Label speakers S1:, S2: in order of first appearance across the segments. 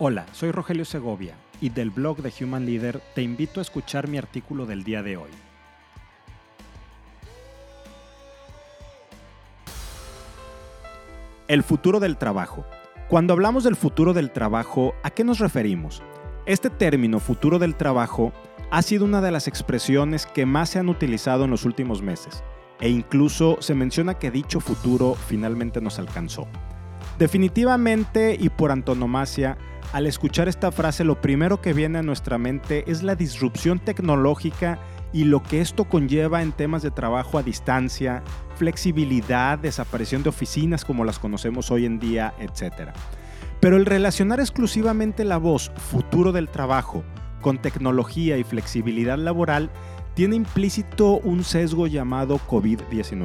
S1: Hola, soy Rogelio Segovia y del blog de Human Leader te invito a escuchar mi artículo del día de hoy. El futuro del trabajo. Cuando hablamos del futuro del trabajo, ¿a qué nos referimos? Este término futuro del trabajo ha sido una de las expresiones que más se han utilizado en los últimos meses, e incluso se menciona que dicho futuro finalmente nos alcanzó. Definitivamente y por antonomasia, al escuchar esta frase lo primero que viene a nuestra mente es la disrupción tecnológica y lo que esto conlleva en temas de trabajo a distancia, flexibilidad, desaparición de oficinas como las conocemos hoy en día, etc. Pero el relacionar exclusivamente la voz futuro del trabajo con tecnología y flexibilidad laboral tiene implícito un sesgo llamado COVID-19.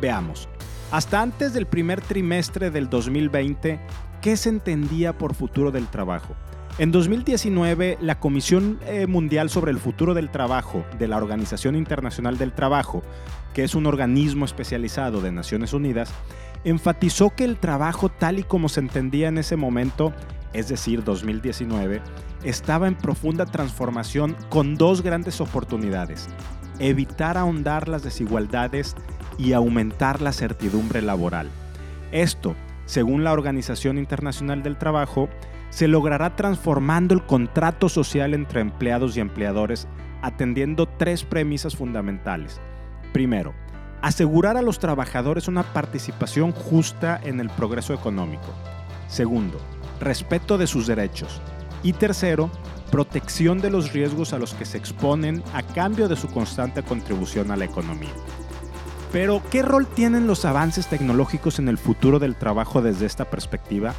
S1: Veamos, hasta antes del primer trimestre del 2020, ¿qué se entendía por futuro del trabajo? En 2019, la Comisión eh, Mundial sobre el Futuro del Trabajo de la Organización Internacional del Trabajo, que es un organismo especializado de Naciones Unidas, enfatizó que el trabajo tal y como se entendía en ese momento, es decir, 2019, estaba en profunda transformación con dos grandes oportunidades. Evitar ahondar las desigualdades y aumentar la certidumbre laboral. Esto, según la Organización Internacional del Trabajo, se logrará transformando el contrato social entre empleados y empleadores atendiendo tres premisas fundamentales. Primero, asegurar a los trabajadores una participación justa en el progreso económico. Segundo, respeto de sus derechos. Y tercero, protección de los riesgos a los que se exponen a cambio de su constante contribución a la economía. Pero, ¿qué rol tienen los avances tecnológicos en el futuro del trabajo desde esta perspectiva?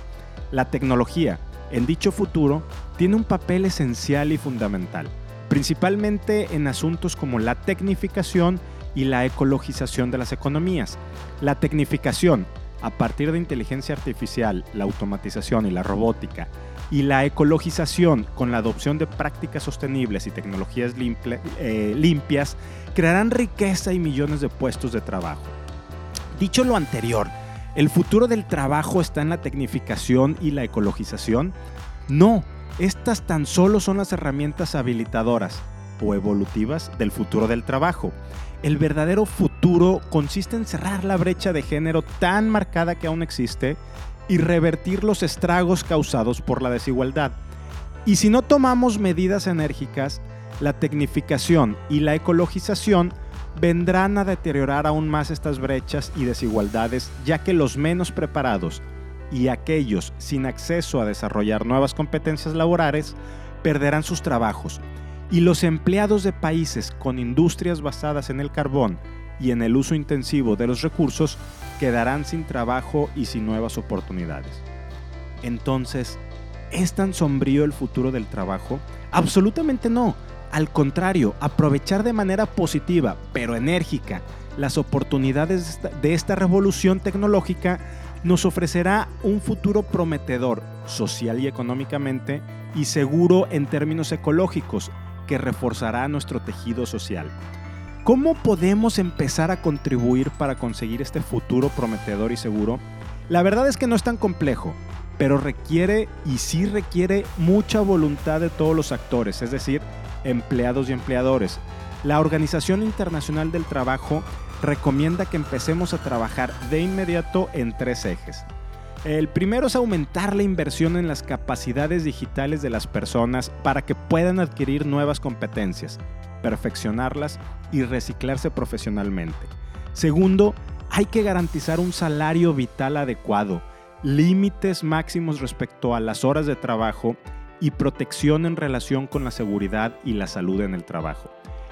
S1: La tecnología, en dicho futuro, tiene un papel esencial y fundamental, principalmente en asuntos como la tecnificación y la ecologización de las economías. La tecnificación, a partir de inteligencia artificial, la automatización y la robótica, y la ecologización con la adopción de prácticas sostenibles y tecnologías eh, limpias crearán riqueza y millones de puestos de trabajo. Dicho lo anterior, ¿el futuro del trabajo está en la tecnificación y la ecologización? No, estas tan solo son las herramientas habilitadoras o evolutivas del futuro del trabajo. El verdadero futuro consiste en cerrar la brecha de género tan marcada que aún existe y revertir los estragos causados por la desigualdad. Y si no tomamos medidas enérgicas, la tecnificación y la ecologización vendrán a deteriorar aún más estas brechas y desigualdades, ya que los menos preparados y aquellos sin acceso a desarrollar nuevas competencias laborales perderán sus trabajos, y los empleados de países con industrias basadas en el carbón y en el uso intensivo de los recursos quedarán sin trabajo y sin nuevas oportunidades. Entonces, ¿es tan sombrío el futuro del trabajo? Absolutamente no. Al contrario, aprovechar de manera positiva, pero enérgica, las oportunidades de esta revolución tecnológica nos ofrecerá un futuro prometedor social y económicamente y seguro en términos ecológicos que reforzará nuestro tejido social. ¿Cómo podemos empezar a contribuir para conseguir este futuro prometedor y seguro? La verdad es que no es tan complejo, pero requiere y sí requiere mucha voluntad de todos los actores, es decir, empleados y empleadores. La Organización Internacional del Trabajo recomienda que empecemos a trabajar de inmediato en tres ejes. El primero es aumentar la inversión en las capacidades digitales de las personas para que puedan adquirir nuevas competencias, perfeccionarlas y reciclarse profesionalmente. Segundo, hay que garantizar un salario vital adecuado, límites máximos respecto a las horas de trabajo y protección en relación con la seguridad y la salud en el trabajo.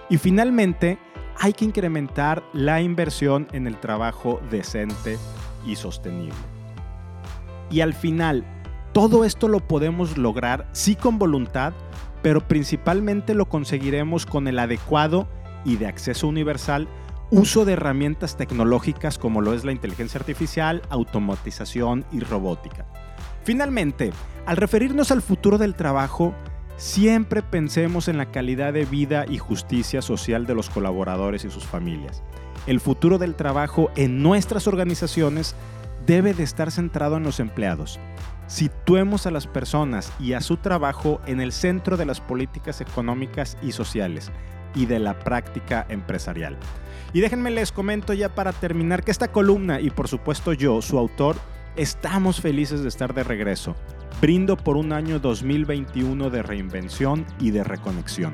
S1: Y finalmente, hay que incrementar la inversión en el trabajo decente y sostenible. Y al final, todo esto lo podemos lograr sí con voluntad, pero principalmente lo conseguiremos con el adecuado y de acceso universal uso de herramientas tecnológicas como lo es la inteligencia artificial, automatización y robótica. Finalmente, al referirnos al futuro del trabajo, siempre pensemos en la calidad de vida y justicia social de los colaboradores y sus familias. El futuro del trabajo en nuestras organizaciones debe de estar centrado en los empleados. Situemos a las personas y a su trabajo en el centro de las políticas económicas y sociales y de la práctica empresarial. Y déjenme les comento ya para terminar que esta columna y por supuesto yo, su autor, estamos felices de estar de regreso. Brindo por un año 2021 de reinvención y de reconexión.